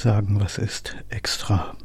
sagen, was ist extra.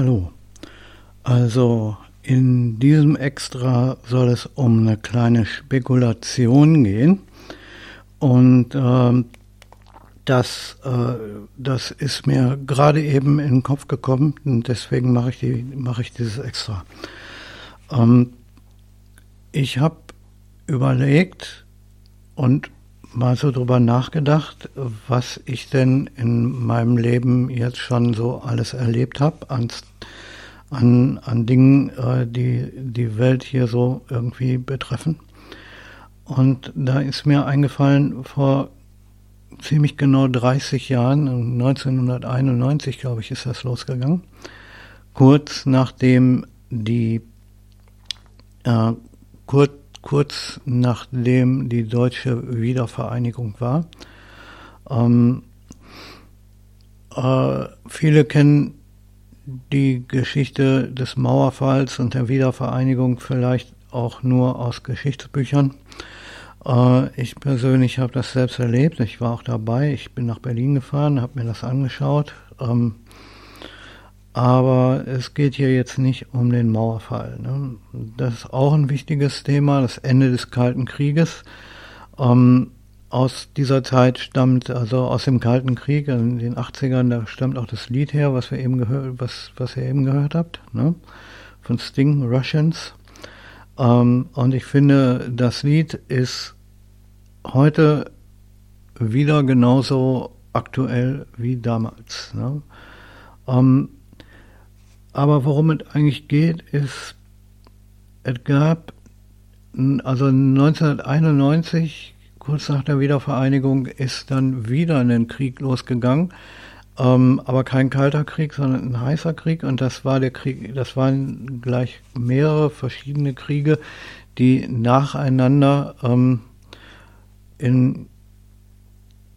Hallo. Also in diesem Extra soll es um eine kleine Spekulation gehen. Und ähm, das, äh, das ist mir gerade eben in den Kopf gekommen und deswegen mache ich, die, mache ich dieses Extra. Ähm, ich habe überlegt und mal so drüber nachgedacht, was ich denn in meinem Leben jetzt schon so alles erlebt habe an, an, an Dingen, äh, die die Welt hier so irgendwie betreffen. Und da ist mir eingefallen, vor ziemlich genau 30 Jahren, 1991 glaube ich, ist das losgegangen, kurz nachdem die äh, kurz kurz nachdem die deutsche Wiedervereinigung war. Ähm, äh, viele kennen die Geschichte des Mauerfalls und der Wiedervereinigung vielleicht auch nur aus Geschichtsbüchern. Äh, ich persönlich habe das selbst erlebt. Ich war auch dabei. Ich bin nach Berlin gefahren, habe mir das angeschaut. Ähm, aber es geht hier jetzt nicht um den Mauerfall. Ne? Das ist auch ein wichtiges Thema, das Ende des Kalten Krieges. Ähm, aus dieser Zeit stammt, also aus dem Kalten Krieg in den 80ern, da stammt auch das Lied her, was wir eben gehört, was, was ihr eben gehört habt, ne? von Sting, Russians. Ähm, und ich finde, das Lied ist heute wieder genauso aktuell wie damals. Ne? Ähm, aber worum es eigentlich geht, ist, es gab, also 1991, kurz nach der Wiedervereinigung, ist dann wieder ein Krieg losgegangen. Ähm, aber kein kalter Krieg, sondern ein heißer Krieg. Und das war der Krieg, das waren gleich mehrere verschiedene Kriege, die nacheinander ähm, in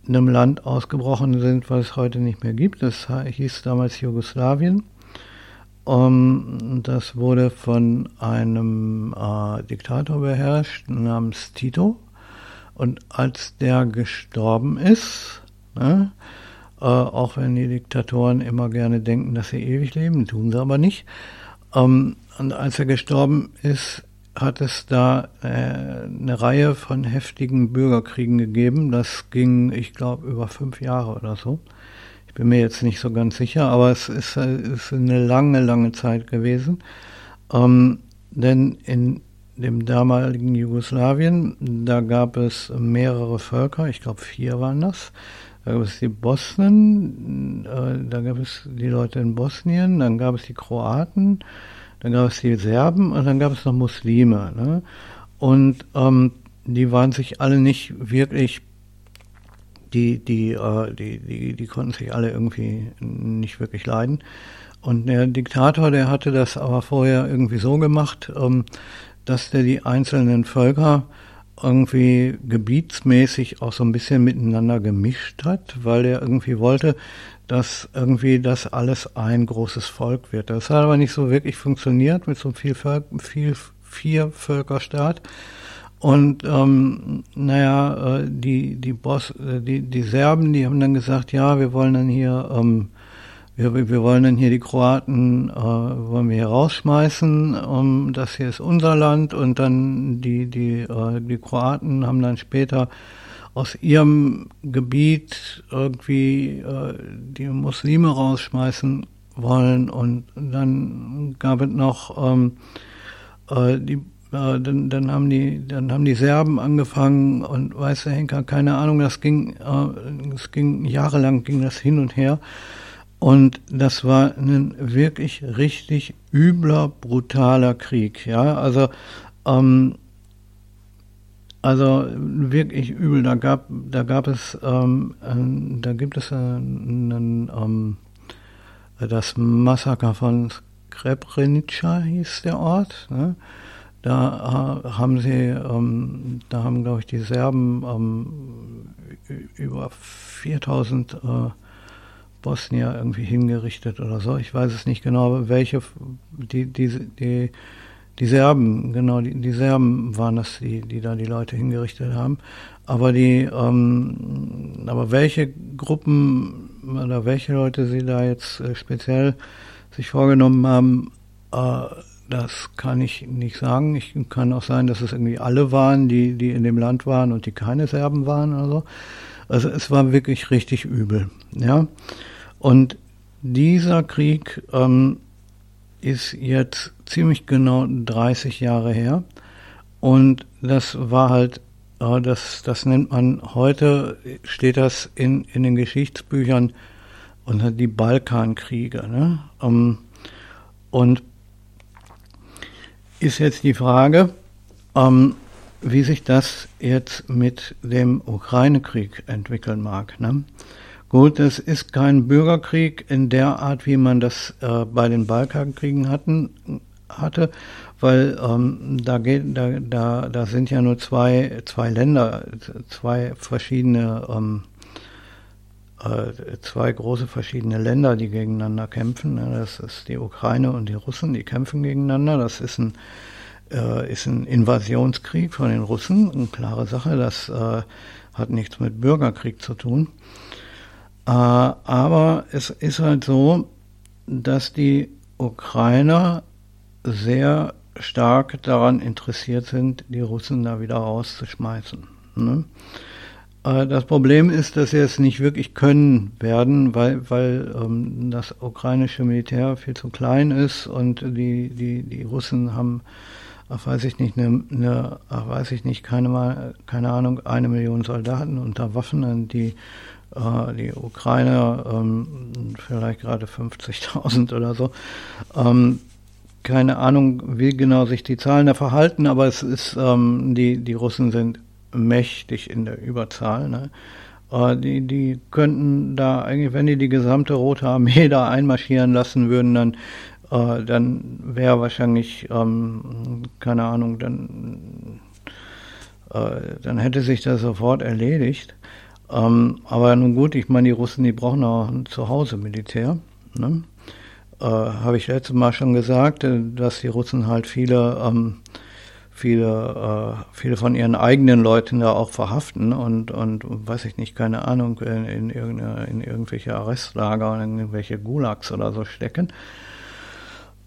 einem Land ausgebrochen sind, was es heute nicht mehr gibt. Das hieß damals Jugoslawien. Um, das wurde von einem äh, Diktator beherrscht namens Tito. Und als der gestorben ist, ne, äh, auch wenn die Diktatoren immer gerne denken, dass sie ewig leben, tun sie aber nicht. Ähm, und als er gestorben ist, hat es da äh, eine Reihe von heftigen Bürgerkriegen gegeben. Das ging, ich glaube, über fünf Jahre oder so. Ich bin mir jetzt nicht so ganz sicher, aber es ist, äh, ist eine lange, lange Zeit gewesen. Ähm, denn in dem damaligen Jugoslawien, da gab es mehrere Völker, ich glaube vier waren das. Da gab es die Bosnen, äh, da gab es die Leute in Bosnien, dann gab es die Kroaten, dann gab es die Serben und dann gab es noch Muslime. Ne? Und ähm, die waren sich alle nicht wirklich, die, die, äh, die, die, die konnten sich alle irgendwie nicht wirklich leiden. Und der Diktator, der hatte das aber vorher irgendwie so gemacht, ähm, dass der die einzelnen Völker irgendwie gebietsmäßig auch so ein bisschen miteinander gemischt hat, weil er irgendwie wollte, dass irgendwie das alles ein großes Volk wird. Das hat aber nicht so wirklich funktioniert mit so einem viel, viel, Viervölkerstaat. Und ähm, naja, äh, die, die, Boss, äh, die, die Serben, die haben dann gesagt, ja, wir wollen dann hier, ähm, wir, wir wollen dann hier die Kroaten, äh, wollen wir hier rausschmeißen, um, das hier ist unser Land. Und dann die, die, äh, die Kroaten haben dann später aus ihrem Gebiet irgendwie äh, die Muslime rausschmeißen wollen und dann gab es noch ähm, äh, die dann, dann haben die dann haben die Serben angefangen und weiß der Henker keine Ahnung das ging äh, ging jahrelang ging das hin und her und das war ein wirklich richtig übler brutaler Krieg ja also ähm, also wirklich übel. Da gab, da gab es, ähm, äh, da gibt es einen, ähm, das Massaker von Srebrenica hieß der Ort. Ne? Da haben sie, ähm, da haben glaube ich die Serben ähm, über 4000 äh, Bosnier irgendwie hingerichtet oder so. Ich weiß es nicht genau, welche die die die die Serben, genau, die, die Serben waren das, die, die da die Leute hingerichtet haben. Aber die, ähm, aber welche Gruppen oder welche Leute sie da jetzt äh, speziell sich vorgenommen haben, äh, das kann ich nicht sagen. Ich kann auch sein, dass es irgendwie alle waren, die, die in dem Land waren und die keine Serben waren oder so. Also es war wirklich richtig übel, ja. Und dieser Krieg ähm, ist jetzt ziemlich genau 30 Jahre her. Und das war halt, das, das nennt man heute, steht das in, in den Geschichtsbüchern unter die Balkankriege. Ne? Ähm, und ist jetzt die Frage, ähm, wie sich das jetzt mit dem Ukraine-Krieg entwickeln mag. Ne? Gut, es ist kein Bürgerkrieg in der Art, wie man das äh, bei den Balkankriegen hatten, hatte, weil ähm, da geht, da, da, da sind ja nur zwei, zwei Länder, zwei verschiedene, ähm, äh, zwei große verschiedene Länder, die gegeneinander kämpfen. Das ist die Ukraine und die Russen, die kämpfen gegeneinander. Das ist ein äh, ist ein Invasionskrieg von den Russen, eine klare Sache. Das äh, hat nichts mit Bürgerkrieg zu tun. Äh, aber es ist halt so, dass die Ukrainer sehr stark daran interessiert sind, die Russen da wieder rauszuschmeißen. Ne? Äh, das Problem ist, dass sie es nicht wirklich können werden, weil, weil ähm, das ukrainische Militär viel zu klein ist und die, die, die Russen haben, ach, weiß ich nicht, eine, eine ach, weiß ich nicht, keine, keine Ahnung, eine Million Soldaten unter Waffen, und die äh, die Ukrainer ähm, vielleicht gerade 50.000 oder so. Ähm, keine Ahnung, wie genau sich die Zahlen da verhalten, aber es ist, ähm, die, die Russen sind mächtig in der Überzahl. Ne? Die, die könnten da eigentlich, wenn die die gesamte Rote Armee da einmarschieren lassen würden, dann, äh, dann wäre wahrscheinlich, ähm, keine Ahnung, dann, äh, dann hätte sich das sofort erledigt. Ähm, aber nun gut, ich meine, die Russen, die brauchen auch ein Zuhause Militär. Ne? Äh, Habe ich letztes Mal schon gesagt, äh, dass die Russen halt viele, ähm, viele, äh, viele von ihren eigenen Leuten da auch verhaften und, und weiß ich nicht, keine Ahnung, in, in, in irgendwelche Arrestlager oder in irgendwelche Gulags oder so stecken.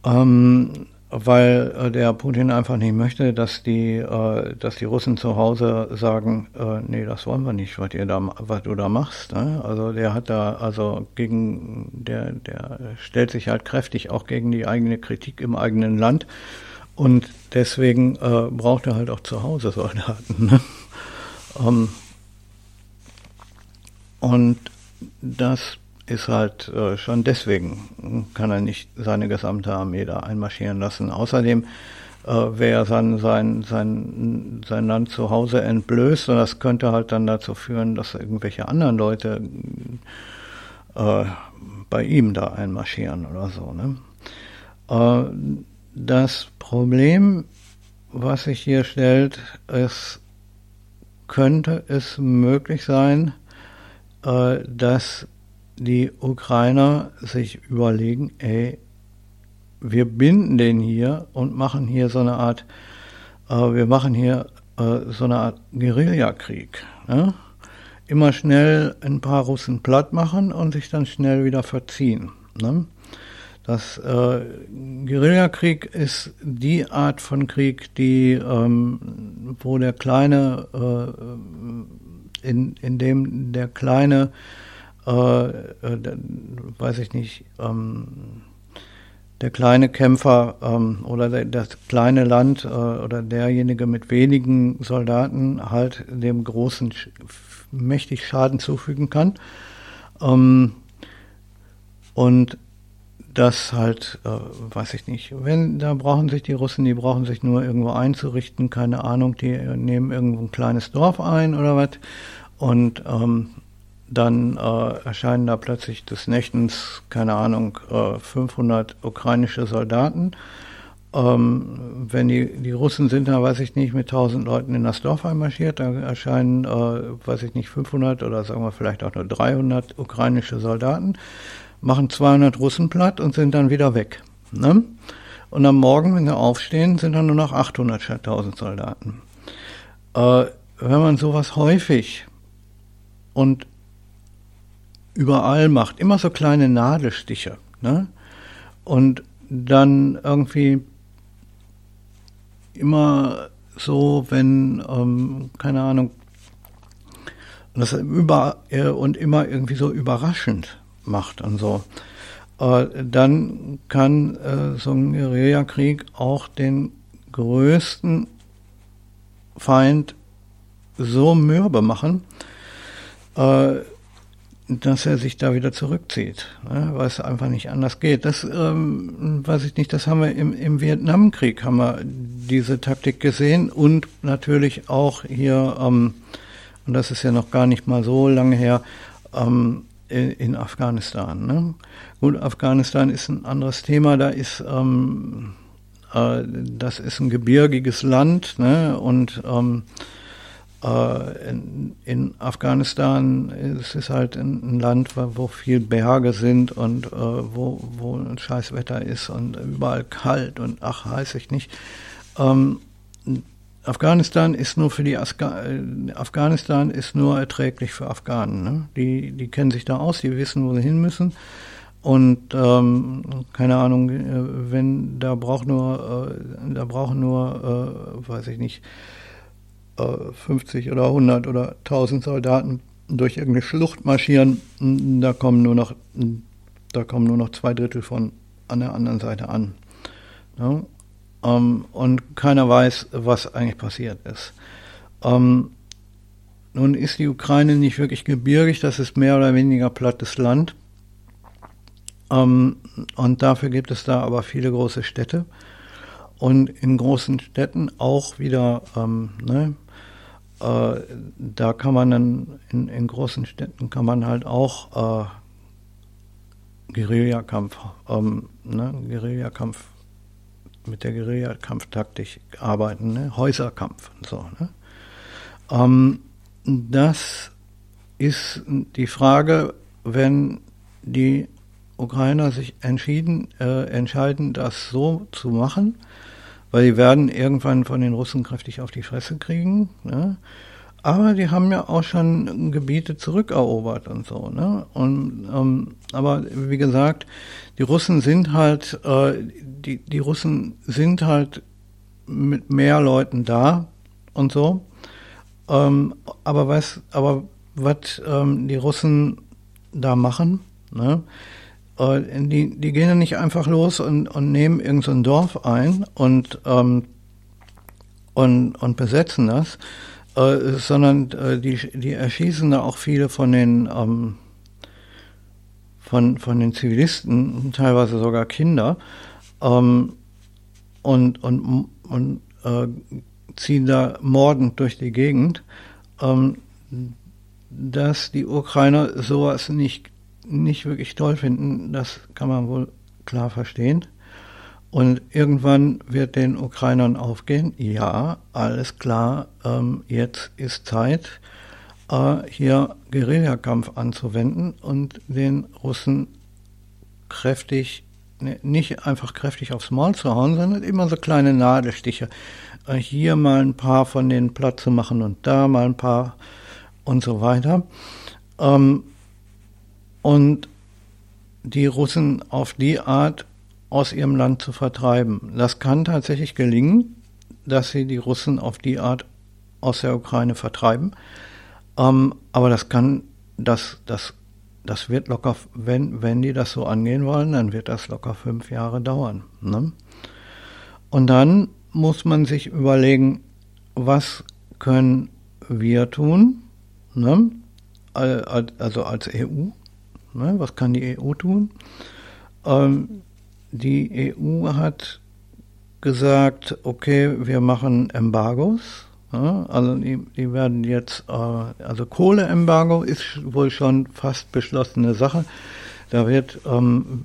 Ähm, weil äh, der Putin einfach nicht möchte, dass die, äh, dass die Russen zu Hause sagen, äh, nee, das wollen wir nicht, was ihr da, was du da machst. Ne? Also der hat da, also gegen, der, der stellt sich halt kräftig auch gegen die eigene Kritik im eigenen Land und deswegen äh, braucht er halt auch zu Hause Soldaten. Ne? Ähm, und das ist halt äh, schon deswegen kann er nicht seine gesamte Armee da einmarschieren lassen. Außerdem äh, wäre sein, sein, sein, sein Land zu Hause entblößt und das könnte halt dann dazu führen, dass irgendwelche anderen Leute äh, bei ihm da einmarschieren oder so. Ne? Äh, das Problem, was sich hier stellt, ist, könnte es möglich sein, äh, dass die Ukrainer sich überlegen, ey, wir binden den hier und machen hier so eine Art, äh, wir machen hier äh, so eine Art Guerillakrieg. Ne? Immer schnell ein paar Russen platt machen und sich dann schnell wieder verziehen. Ne? Das äh, Guerillakrieg ist die Art von Krieg, die, ähm, wo der kleine, äh, in, in dem der kleine äh, äh weiß ich nicht, ähm, der kleine Kämpfer ähm, oder der, das kleine Land äh, oder derjenige mit wenigen Soldaten halt dem Großen sch mächtig Schaden zufügen kann. Ähm, und das halt, äh, weiß ich nicht, wenn, da brauchen sich die Russen, die brauchen sich nur irgendwo einzurichten, keine Ahnung, die nehmen irgendwo ein kleines Dorf ein oder was. Und ähm, dann äh, erscheinen da plötzlich des Nächtens, keine Ahnung, äh, 500 ukrainische Soldaten. Ähm, wenn die, die Russen sind da, weiß ich nicht, mit 1000 Leuten in das Dorf einmarschiert, da erscheinen, äh, weiß ich nicht, 500 oder sagen wir vielleicht auch nur 300 ukrainische Soldaten, machen 200 Russen platt und sind dann wieder weg. Ne? Und am Morgen, wenn sie aufstehen, sind dann nur noch 800 statt 1000 Soldaten. Äh, wenn man sowas häufig und überall macht, immer so kleine Nadelstiche. Ne? Und dann irgendwie immer so, wenn, ähm, keine Ahnung, das über äh, und immer irgendwie so überraschend macht und so, äh, dann kann äh, so ein Guerillakrieg auch den größten Feind so mürbe machen, äh, dass er sich da wieder zurückzieht, ne, weil es einfach nicht anders geht. Das ähm, weiß ich nicht, das haben wir im, im Vietnamkrieg, haben wir diese Taktik gesehen und natürlich auch hier, ähm, und das ist ja noch gar nicht mal so lange her, ähm, in, Afghanistan. Ne? Gut, Afghanistan ist ein anderes Thema, da ist ähm, äh, das ist ein gebirgiges Land ne? und ähm, äh, in, in, Afghanistan ist es halt ein, Land, wo viel Berge sind und äh, wo, wo ein Scheißwetter ist und überall kalt und ach, weiß ich nicht. Ähm, Afghanistan ist nur für die Asga äh, Afghanistan ist nur erträglich für Afghanen. Ne? Die, die kennen sich da aus, die wissen, wo sie hin müssen. Und ähm, keine Ahnung, äh, wenn da braucht nur, äh, da brauchen nur, äh, weiß ich nicht, 50 oder 100 oder 1000 Soldaten durch irgendeine Schlucht marschieren, da kommen nur noch, da kommen nur noch zwei Drittel von an der anderen Seite an. Ja? Ähm, und keiner weiß, was eigentlich passiert ist. Ähm, nun ist die Ukraine nicht wirklich gebirgig, das ist mehr oder weniger plattes Land. Ähm, und dafür gibt es da aber viele große Städte. Und in großen Städten auch wieder, ähm, ne, äh, da kann man dann, in, in, großen Städten kann man halt auch äh, Guerillakampf, ähm, ne, Guerillakampf mit der Guerillakampftaktik arbeiten, ne? Häuserkampf und so. Ne? Ähm, das ist die Frage, wenn die Ukrainer sich entschieden, äh, entscheiden, das so zu machen, weil sie werden irgendwann von den Russen kräftig auf die Fresse kriegen. Ne? Aber die haben ja auch schon Gebiete zurückerobert und so. Ne? Und, ähm, aber wie gesagt, die Russen sind halt, äh, die, die Russen sind halt mit mehr Leuten da und so. Ähm, aber was, aber was ähm, die Russen da machen, ne? Äh, die, die gehen ja nicht einfach los und, und nehmen irgendein so Dorf ein und, ähm, und, und besetzen das, äh, sondern äh, die, die erschießen da auch viele von den, ähm, von, von den Zivilisten, teilweise sogar Kinder, ähm, und, und, und äh, ziehen da mordend durch die Gegend, ähm, dass die Ukrainer sowas nicht, nicht wirklich toll finden, das kann man wohl klar verstehen. Und irgendwann wird den Ukrainern aufgehen, ja, alles klar, ähm, jetzt ist Zeit, äh, hier Guerillakampf anzuwenden und den Russen kräftig, ne, nicht einfach kräftig aufs Maul zu hauen, sondern immer so kleine Nadelstiche. Äh, hier mal ein paar von denen platt zu machen und da mal ein paar und so weiter. Ähm, und die Russen auf die Art aus ihrem Land zu vertreiben. Das kann tatsächlich gelingen, dass sie die Russen auf die Art aus der Ukraine vertreiben. Ähm, aber das kann, das, das, das wird locker, wenn, wenn die das so angehen wollen, dann wird das locker fünf Jahre dauern. Ne? Und dann muss man sich überlegen, was können wir tun, ne? also als EU, ne? was kann die EU tun? Ähm, die EU hat gesagt, okay, wir machen Embargos. Ja, also die, die, werden jetzt, äh, also Kohleembargo ist wohl schon fast beschlossene Sache. Da wird, ähm,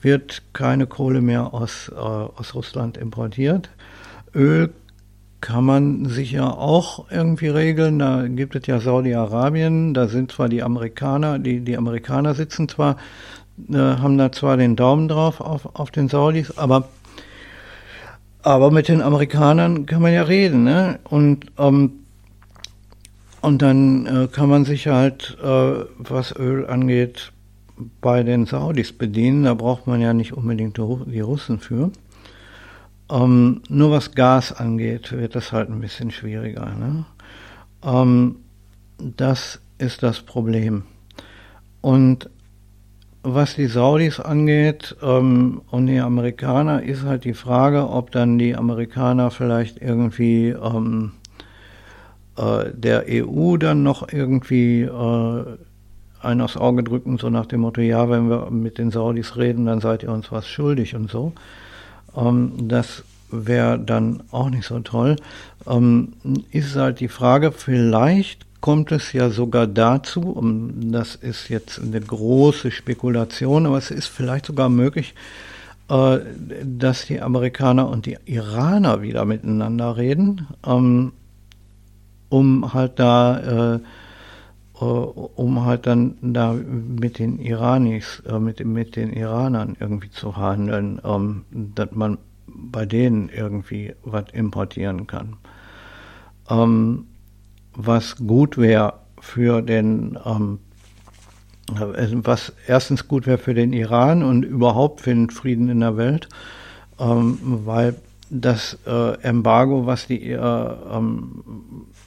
wird keine Kohle mehr aus, äh, aus Russland importiert. Öl kann man sicher auch irgendwie regeln. Da gibt es ja Saudi-Arabien, da sind zwar die Amerikaner, die, die Amerikaner sitzen zwar äh, haben da zwar den Daumen drauf auf, auf den Saudis, aber, aber mit den Amerikanern kann man ja reden, ne? Und, ähm, und dann äh, kann man sich halt, äh, was Öl angeht, bei den Saudis bedienen. Da braucht man ja nicht unbedingt die Russen für. Ähm, nur was Gas angeht, wird das halt ein bisschen schwieriger. Ne? Ähm, das ist das Problem. Und was die Saudis angeht ähm, und die Amerikaner, ist halt die Frage, ob dann die Amerikaner vielleicht irgendwie ähm, äh, der EU dann noch irgendwie äh, ein aufs Auge drücken, so nach dem Motto, ja, wenn wir mit den Saudis reden, dann seid ihr uns was schuldig und so. Ähm, das wäre dann auch nicht so toll. Ähm, ist halt die Frage, vielleicht kommt es ja sogar dazu, und das ist jetzt eine große Spekulation, aber es ist vielleicht sogar möglich, äh, dass die Amerikaner und die Iraner wieder miteinander reden, ähm, um halt da, äh, äh, um halt dann da mit den Iranis, mit, mit den Iranern irgendwie zu handeln, ähm, dass man bei denen irgendwie was importieren kann. Was gut wäre für den, ähm, was erstens gut wäre für den Iran und überhaupt für den Frieden in der Welt, ähm, weil das äh, Embargo, was die, äh, ähm,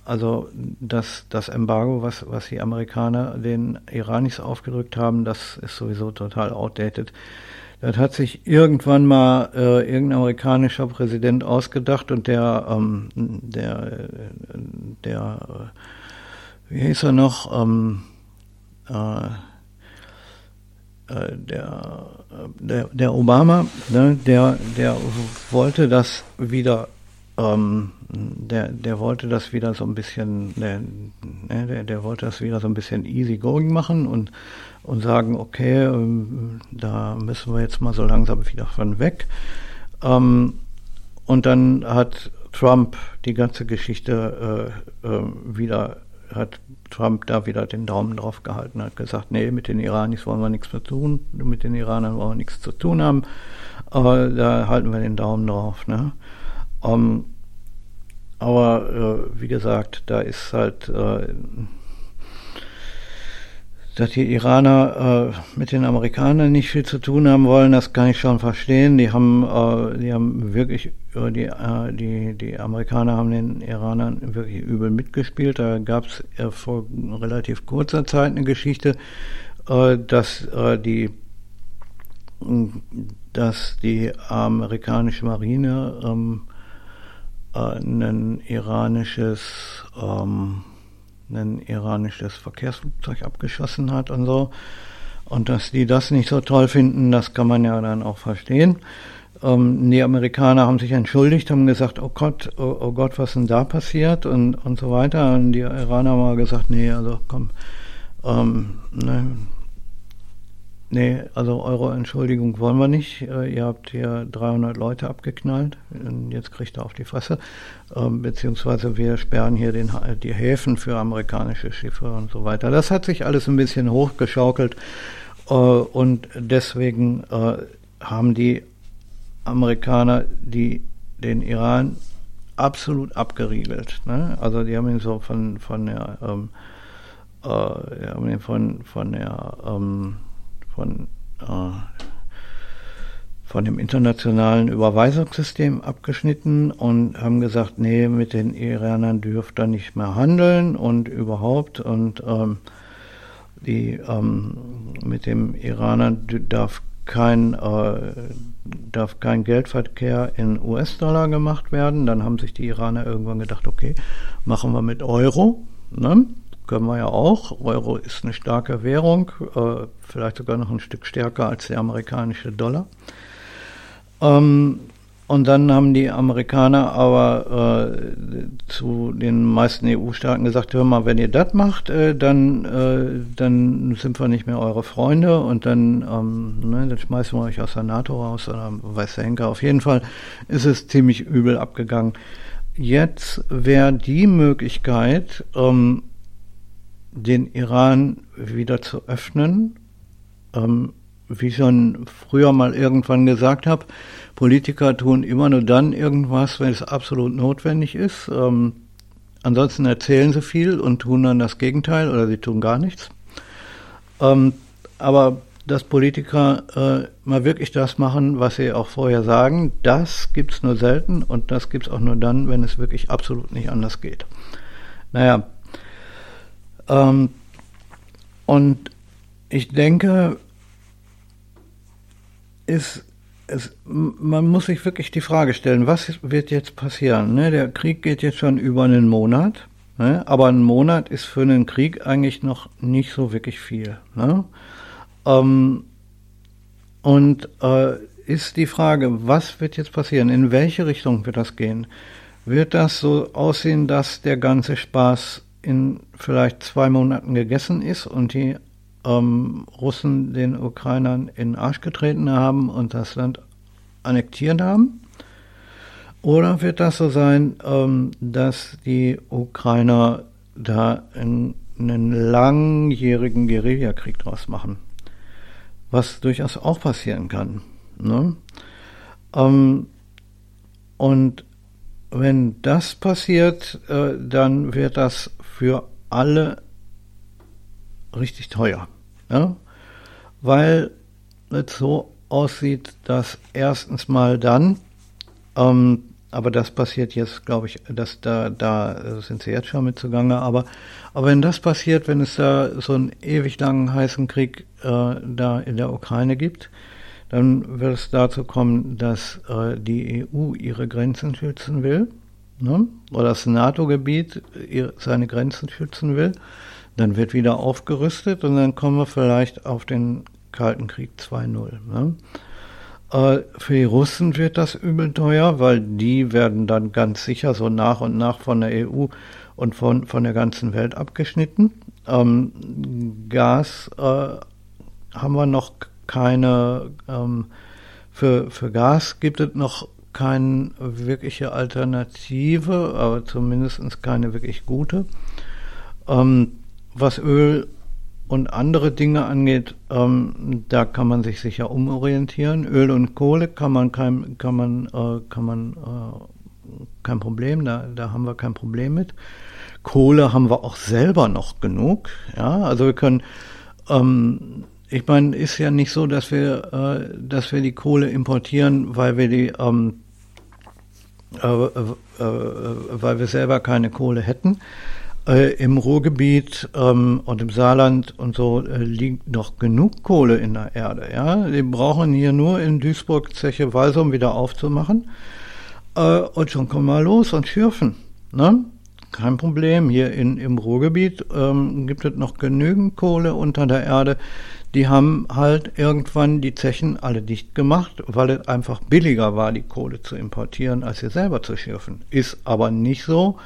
also das, das Embargo, was, was die Amerikaner den Iranis aufgedrückt haben, das ist sowieso total outdated. Das hat sich irgendwann mal äh, irgendein amerikanischer Präsident ausgedacht und der, ähm, der, der, äh, wie hieß er noch, ähm, äh, äh, der, der, der Obama, ne, der, der wollte das wieder, ähm, der, der wollte das wieder so ein bisschen, der, ne, der, der wollte das wieder so ein bisschen easy going machen und, und sagen, okay, ähm, da müssen wir jetzt mal so langsam wieder von weg. Ähm, und dann hat Trump die ganze Geschichte äh, äh, wieder hat Trump da wieder den Daumen drauf gehalten, hat gesagt, nee, mit den Iranis wollen wir nichts mehr tun, mit den Iranern wollen wir nichts zu tun haben, aber da halten wir den Daumen drauf. Ne? Ähm, aber äh, wie gesagt, da ist halt äh, dass die Iraner äh, mit den Amerikanern nicht viel zu tun haben wollen, das kann ich schon verstehen. Die haben, äh, die haben wirklich, äh, die, äh, die, die Amerikaner haben den Iranern wirklich übel mitgespielt. Da gab es vor relativ kurzer Zeit eine Geschichte, dass die dass die amerikanische Marine ähm, äh, ein iranisches ähm, ein iranisches Verkehrsflugzeug abgeschossen hat und so. Und dass die das nicht so toll finden, das kann man ja dann auch verstehen. Ähm, die Amerikaner haben sich entschuldigt, haben gesagt, oh Gott, oh, oh, Gott, was denn da passiert und, und so weiter. Und die Iraner haben gesagt, nee, also komm, ähm, ne, Nee, also eure Entschuldigung wollen wir nicht. Äh, ihr habt hier 300 Leute abgeknallt. Jetzt kriegt ihr auf die Fresse. Ähm, beziehungsweise wir sperren hier den, die Häfen für amerikanische Schiffe und so weiter. Das hat sich alles ein bisschen hochgeschaukelt. Äh, und deswegen äh, haben die Amerikaner die, den Iran absolut abgeriegelt. Ne? Also die haben ihn so von, von der, ähm, äh, von, von der, ähm, von, äh, von dem internationalen Überweisungssystem abgeschnitten und haben gesagt, nee, mit den Iranern dürft ihr nicht mehr handeln und überhaupt und ähm, die ähm, mit dem Iranern darf kein äh, darf kein Geldverkehr in US-Dollar gemacht werden. Dann haben sich die Iraner irgendwann gedacht, okay, machen wir mit Euro. Ne? Können wir ja auch. Euro ist eine starke Währung, äh, vielleicht sogar noch ein Stück stärker als der amerikanische Dollar. Ähm, und dann haben die Amerikaner aber äh, zu den meisten EU-Staaten gesagt, hör mal, wenn ihr das macht, äh, dann, äh, dann sind wir nicht mehr eure Freunde und dann, ähm, ne, dann schmeißen wir euch aus der NATO raus oder weiß der Henker. Auf jeden Fall ist es ziemlich übel abgegangen. Jetzt wäre die Möglichkeit, ähm, den Iran wieder zu öffnen. Ähm, wie ich schon früher mal irgendwann gesagt habe, Politiker tun immer nur dann irgendwas, wenn es absolut notwendig ist. Ähm, ansonsten erzählen sie viel und tun dann das Gegenteil oder sie tun gar nichts. Ähm, aber dass Politiker äh, mal wirklich das machen, was sie auch vorher sagen, das gibt es nur selten und das gibt es auch nur dann, wenn es wirklich absolut nicht anders geht. Naja, ähm, und ich denke, ist, es, man muss sich wirklich die Frage stellen, was wird jetzt passieren? Ne? Der Krieg geht jetzt schon über einen Monat, ne? aber ein Monat ist für einen Krieg eigentlich noch nicht so wirklich viel. Ne? Ähm, und äh, ist die Frage, was wird jetzt passieren? In welche Richtung wird das gehen? Wird das so aussehen, dass der ganze Spaß in vielleicht zwei Monaten gegessen ist und die ähm, Russen den Ukrainern in den Arsch getreten haben und das Land annektiert haben? Oder wird das so sein, ähm, dass die Ukrainer da in, einen langjährigen Guerillakrieg draus machen? Was durchaus auch passieren kann. Ne? Ähm, und wenn das passiert, äh, dann wird das für alle richtig teuer. Ja? Weil es so aussieht, dass erstens mal dann, ähm, aber das passiert jetzt, glaube ich, dass da, da sind sie jetzt schon mit zugange, aber, aber wenn das passiert, wenn es da so einen ewig langen heißen Krieg äh, da in der Ukraine gibt, dann wird es dazu kommen, dass äh, die EU ihre Grenzen schützen will, ne? oder das NATO-Gebiet seine Grenzen schützen will. Dann wird wieder aufgerüstet und dann kommen wir vielleicht auf den Kalten Krieg 2.0. Ne? Äh, für die Russen wird das übel teuer, weil die werden dann ganz sicher so nach und nach von der EU und von, von der ganzen Welt abgeschnitten. Ähm, Gas äh, haben wir noch keine, ähm, für, für Gas gibt es noch keine wirkliche Alternative, aber zumindest keine wirklich gute. Ähm, was Öl und andere Dinge angeht, ähm, da kann man sich sicher umorientieren. Öl und Kohle kann man kein, kann man, äh, kann man äh, kein Problem, da, da haben wir kein Problem mit. Kohle haben wir auch selber noch genug. Ja, also wir können ähm, ich meine, ist ja nicht so, dass wir, äh, dass wir die Kohle importieren, weil wir die, ähm, äh, äh, äh weil wir selber keine Kohle hätten. Äh, Im Ruhrgebiet ähm, und im Saarland und so äh, liegt noch genug Kohle in der Erde. Ja, die brauchen hier nur in Duisburg Zeche Walsum wieder aufzumachen und schon kommen wir los und schürfen. Ne? Kein Problem. Hier in, im Ruhrgebiet ähm, gibt es noch genügend Kohle unter der Erde die haben halt irgendwann die Zechen alle dicht gemacht, weil es einfach billiger war, die Kohle zu importieren, als sie selber zu schürfen. Ist aber nicht so,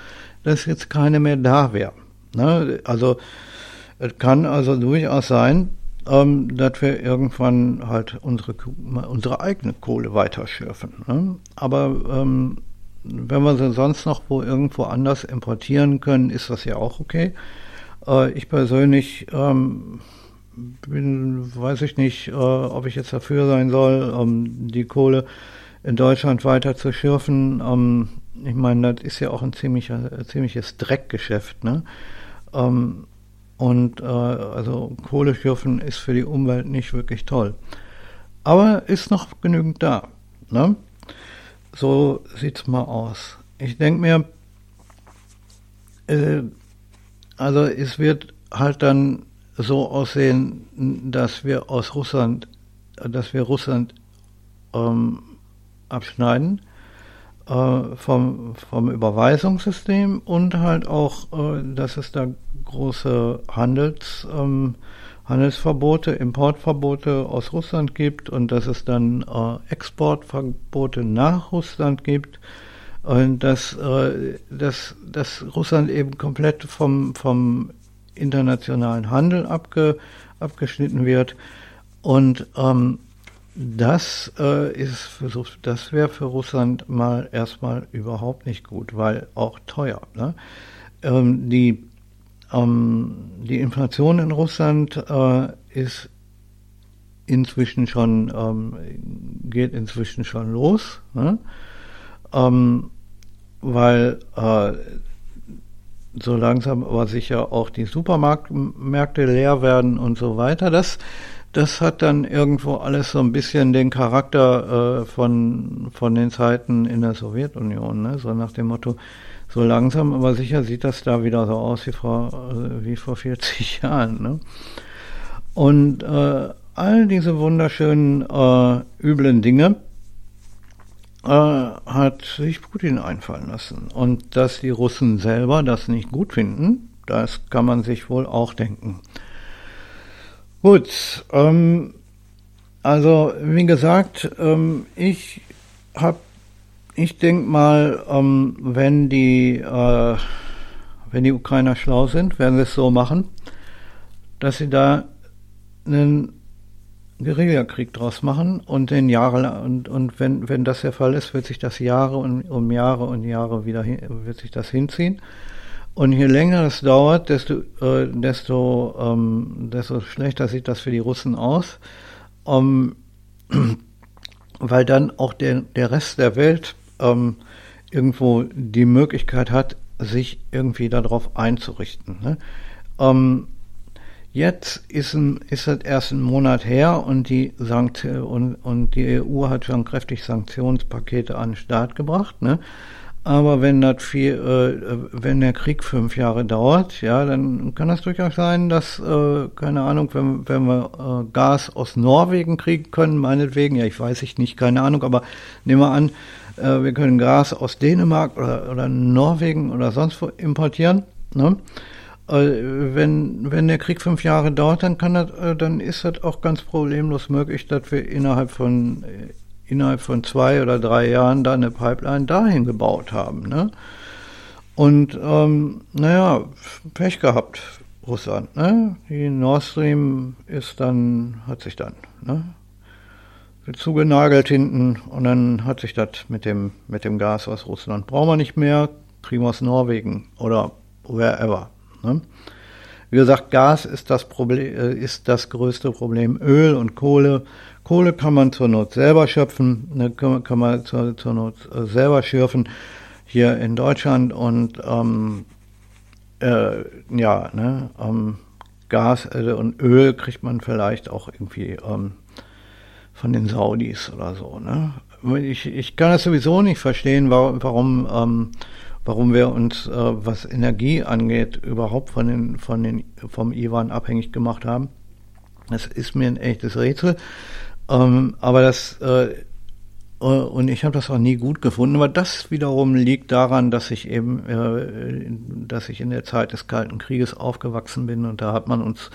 dass jetzt keine mehr da wäre. Ne? Also es kann also durchaus sein, ähm, dass wir irgendwann halt unsere, unsere eigene Kohle weiter schürfen. Ne? Aber ähm, wenn wir sie sonst noch wo irgendwo anders importieren können, ist das ja auch okay. Äh, ich persönlich ähm, bin, weiß ich nicht, äh, ob ich jetzt dafür sein soll, um die Kohle in Deutschland weiter zu schürfen. Ähm, ich meine, das ist ja auch ein ziemlicher, ziemliches Dreckgeschäft, ne? Ähm, und äh, also Kohle schürfen ist für die Umwelt nicht wirklich toll. Aber ist noch genügend da. Ne? So sieht's mal aus. Ich denke mir, äh, also es wird halt dann so aussehen, dass wir aus Russland, dass wir Russland ähm, abschneiden äh, vom, vom Überweisungssystem und halt auch, äh, dass es da große Handels, ähm, Handelsverbote, Importverbote aus Russland gibt und dass es dann äh, Exportverbote nach Russland gibt und dass, äh, dass, dass Russland eben komplett vom, vom internationalen Handel abge, abgeschnitten wird. Und ähm, das äh, ist für, das wäre für Russland mal erstmal überhaupt nicht gut, weil auch teuer. Ne? Ähm, die, ähm, die Inflation in Russland äh, ist inzwischen schon ähm, geht inzwischen schon los, ne? ähm, weil äh, so langsam aber sicher auch die Supermärkte leer werden und so weiter. Das, das hat dann irgendwo alles so ein bisschen den Charakter äh, von, von den Zeiten in der Sowjetunion, ne? so nach dem Motto, so langsam aber sicher sieht das da wieder so aus wie vor, äh, wie vor 40 Jahren. Ne? Und äh, all diese wunderschönen, äh, üblen Dinge, äh, hat sich Putin einfallen lassen. Und dass die Russen selber das nicht gut finden, das kann man sich wohl auch denken. Gut, ähm, also wie gesagt, ähm, ich habe, ich denke mal, ähm, wenn die, äh, wenn die Ukrainer schlau sind, werden sie es so machen, dass sie da einen Guerillakrieg draus machen und den Jahre und, und wenn, wenn das der Fall ist, wird sich das Jahre und um Jahre und Jahre wieder hin, wird sich das hinziehen. Und je länger es dauert, desto, äh, desto, ähm, desto schlechter sieht das für die Russen aus. Um, weil dann auch der, der Rest der Welt ähm, irgendwo die Möglichkeit hat, sich irgendwie darauf einzurichten. Ne? Ähm, jetzt ist, ein, ist es erst ein Monat her und die, Sankt und, und die EU hat schon kräftig Sanktionspakete an den Start gebracht. Ne? Aber wenn das viel, äh, wenn der Krieg fünf Jahre dauert, ja, dann kann das durchaus sein, dass, äh, keine Ahnung, wenn, wenn wir äh, Gas aus Norwegen kriegen können, meinetwegen, ja, ich weiß ich nicht, keine Ahnung, aber nehmen wir an, äh, wir können Gas aus Dänemark oder, oder Norwegen oder sonst wo importieren, ne? Äh, wenn, wenn der Krieg fünf Jahre dauert, dann kann das, äh, dann ist das auch ganz problemlos möglich, dass wir innerhalb von äh, innerhalb von zwei oder drei Jahren da eine Pipeline dahin gebaut haben. Ne? Und ähm, naja, Pech gehabt, Russland. Ne? Die Nord Stream ist dann, hat sich dann ne? zugenagelt hinten und dann hat sich das mit dem, mit dem Gas aus Russland brauchen wir nicht mehr, kriegen wir aus Norwegen oder wherever. Ne? Wie gesagt, Gas ist das Problem, äh, ist das größte Problem. Öl und Kohle Kohle kann man zur Not selber schöpfen, ne, kann, kann, man zur, zur Not äh, selber schürfen hier in Deutschland und ähm, äh, ja, ne, ähm, Gas äh, und Öl kriegt man vielleicht auch irgendwie ähm, von den Saudis oder so. Ne? Ich, ich kann es sowieso nicht verstehen, warum, warum, ähm, warum wir uns, äh, was Energie angeht, überhaupt von den, von den, vom Iran abhängig gemacht haben. Das ist mir ein echtes Rätsel. Ähm, aber das, äh, äh, und ich habe das auch nie gut gefunden, aber das wiederum liegt daran, dass ich eben, äh, dass ich in der Zeit des Kalten Krieges aufgewachsen bin und da hat man uns,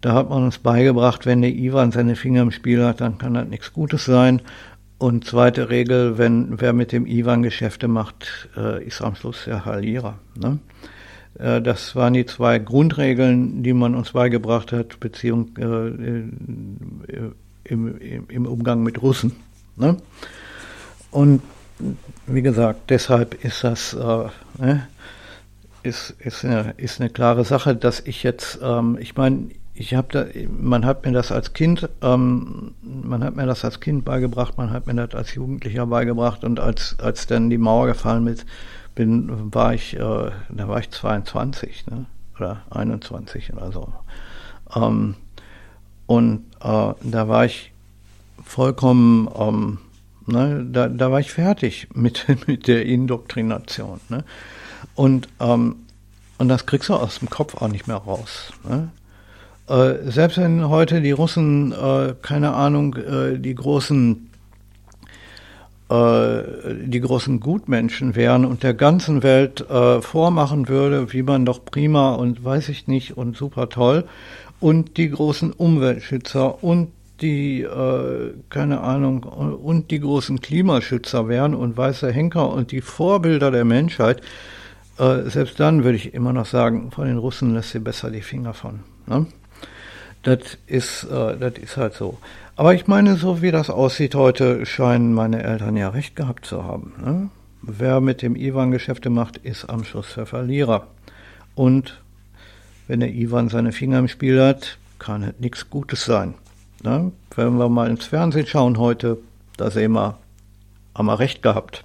da hat man uns beigebracht, wenn der Ivan seine Finger im Spiel hat, dann kann das nichts Gutes sein. Und zweite Regel, wenn wer mit dem Ivan Geschäfte macht, äh, ist am Schluss der Verlierer. Ne? Äh, das waren die zwei Grundregeln, die man uns beigebracht hat, Beziehung äh, äh im, im Umgang mit Russen. Ne? Und wie gesagt, deshalb ist das äh, ne, ist, ist, eine, ist eine klare Sache, dass ich jetzt, ähm, ich meine, ich habe da, man hat mir das als Kind, ähm, man hat mir das als Kind beigebracht, man hat mir das als Jugendlicher beigebracht und als als dann die Mauer gefallen mit bin, war ich, äh, da war ich 22, ne? oder 21 oder so. Ähm, und äh, da war ich vollkommen, ähm, ne, da, da war ich fertig mit, mit der Indoktrination. Ne? Und, ähm, und das kriegst du aus dem Kopf auch nicht mehr raus. Ne? Äh, selbst wenn heute die Russen, äh, keine Ahnung, äh, die großen äh, die großen Gutmenschen wären und der ganzen Welt äh, vormachen würde, wie man doch prima und weiß ich nicht und super toll und die großen Umweltschützer und die, äh, keine Ahnung, und die großen Klimaschützer wären und weiße Henker und die Vorbilder der Menschheit, äh, selbst dann würde ich immer noch sagen, von den Russen lässt sie besser die Finger von. Ne? Das ist, äh, das ist halt so. Aber ich meine, so wie das aussieht heute, scheinen meine Eltern ja recht gehabt zu haben. Ne? Wer mit dem Ivan Geschäfte macht, ist am Schluss der Verlierer. Und wenn der Ivan seine Finger im Spiel hat, kann es nichts Gutes sein. Ne? Wenn wir mal ins Fernsehen schauen heute, da sehen wir, haben wir recht gehabt.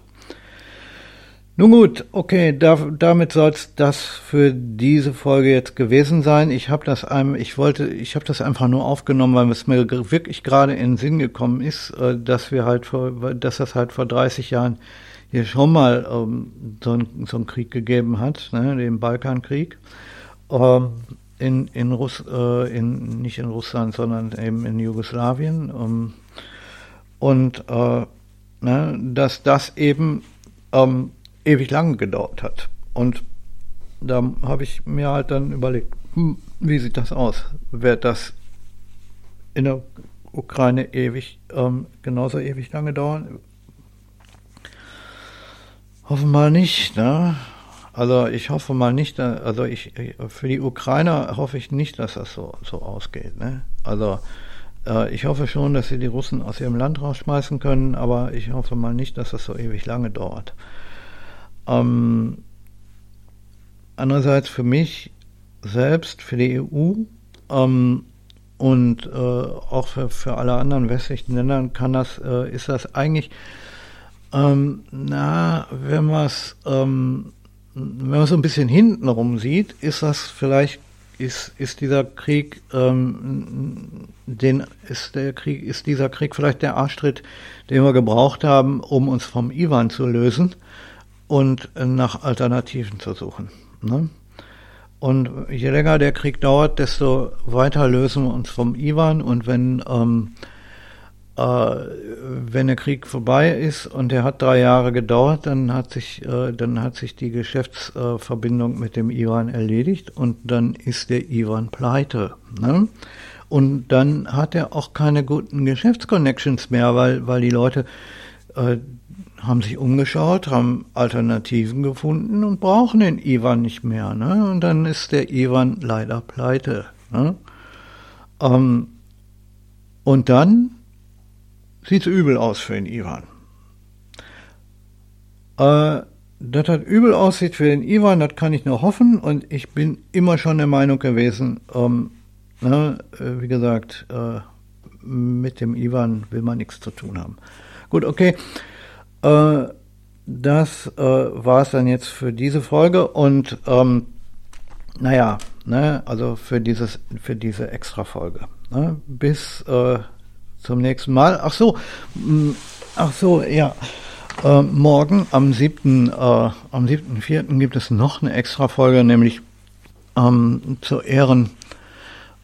Nun gut, okay, da, damit soll es das für diese Folge jetzt gewesen sein. Ich habe das einem, ich wollte, ich habe das einfach nur aufgenommen, weil es mir wirklich gerade in den Sinn gekommen ist, äh, dass wir halt vor, dass das halt vor 30 Jahren hier schon mal ähm, so, ein, so einen Krieg gegeben hat, ne, den Balkankrieg. Ähm, in, in, Russ, äh, in nicht in Russland, sondern eben in Jugoslawien. Um, und äh, ne, dass das eben ähm, ewig lang gedauert hat. Und da habe ich mir halt dann überlegt, hm, wie sieht das aus? Wird das in der Ukraine ewig, ähm, genauso ewig lange dauern? Hoffen mal nicht, ne? Also ich hoffe mal nicht, also ich für die Ukrainer hoffe ich nicht, dass das so, so ausgeht. Ne? Also äh, ich hoffe schon, dass sie die Russen aus ihrem Land rausschmeißen können, aber ich hoffe mal nicht, dass das so ewig lange dauert. Ähm, andererseits für mich selbst, für die EU ähm, und äh, auch für, für alle anderen westlichen Länder kann das, äh, ist das eigentlich Ähm, na, wenn man es ähm, wenn man so ein bisschen hintenrum sieht, ist das vielleicht ist, ist dieser Krieg, ähm, den ist der Krieg, ist dieser Krieg vielleicht der Arschtritt, den wir gebraucht haben, um uns vom Iwan zu lösen und nach Alternativen zu suchen. Ne? Und je länger der Krieg dauert, desto weiter lösen wir uns vom Iwan und wenn ähm, äh, wenn der Krieg vorbei ist und der hat drei Jahre gedauert, dann hat sich, äh, dann hat sich die Geschäftsverbindung mit dem Iran erledigt und dann ist der Iran pleite. Ne? Und dann hat er auch keine guten Geschäftsconnections mehr, weil, weil die Leute äh, haben sich umgeschaut, haben Alternativen gefunden und brauchen den Ivan nicht mehr. Ne? Und dann ist der Ivan leider pleite. Ne? Ähm, und dann sieht übel aus für den Ivan. Äh, dass das übel aussieht für den Ivan, das kann ich nur hoffen und ich bin immer schon der Meinung gewesen, ähm, ne, äh, wie gesagt, äh, mit dem Ivan will man nichts zu tun haben. Gut, okay. Äh, das äh, war es dann jetzt für diese Folge und ähm, naja, ne, also für dieses, für diese Extra-Folge. Ne, bis äh, zum nächsten Mal. Ach so, mm, ach so, ja. Äh, morgen am 7. Äh, am 7.4. gibt es noch eine extra Folge, nämlich ähm, zu Ehren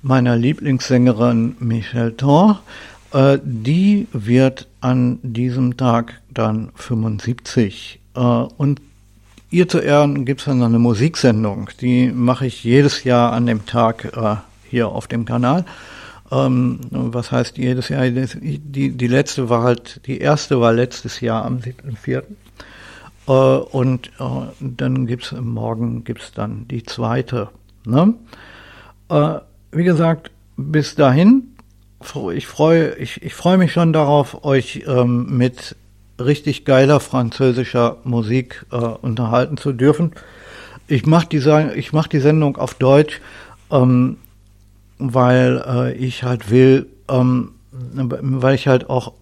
meiner Lieblingssängerin Michelle Thor. Äh, die wird an diesem Tag dann 75. Äh, und ihr zu Ehren gibt es dann eine Musiksendung. Die mache ich jedes Jahr an dem Tag äh, hier auf dem Kanal. Ähm, was heißt jedes Jahr? Die, die letzte war halt, die erste war letztes Jahr am 7.4. Äh, und äh, dann gibt's morgen gibt's dann die zweite. Ne? Äh, wie gesagt, bis dahin, ich freue ich, ich freu mich schon darauf, euch ähm, mit richtig geiler französischer Musik äh, unterhalten zu dürfen. Ich mache die, mach die Sendung auf Deutsch. Ähm, weil äh, ich halt will, ähm, weil ich halt auch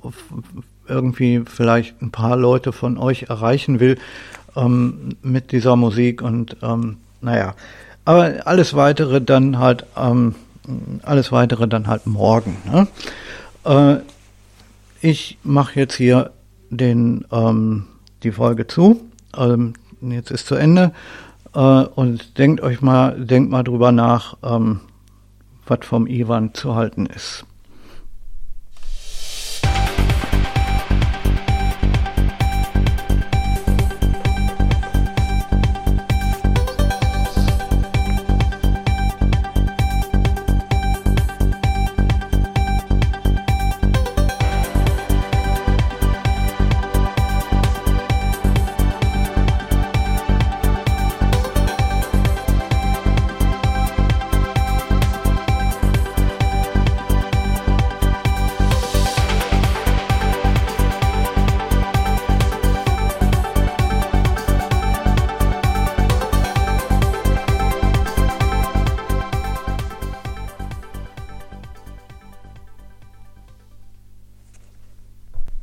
irgendwie vielleicht ein paar Leute von euch erreichen will ähm, mit dieser Musik und ähm, naja, aber alles weitere dann halt, ähm, alles weitere dann halt morgen. Ne? Äh, ich mache jetzt hier den ähm, die Folge zu. Ähm, jetzt ist zu Ende äh, und denkt euch mal, denkt mal drüber nach. Ähm, was vom Iwan zu halten ist.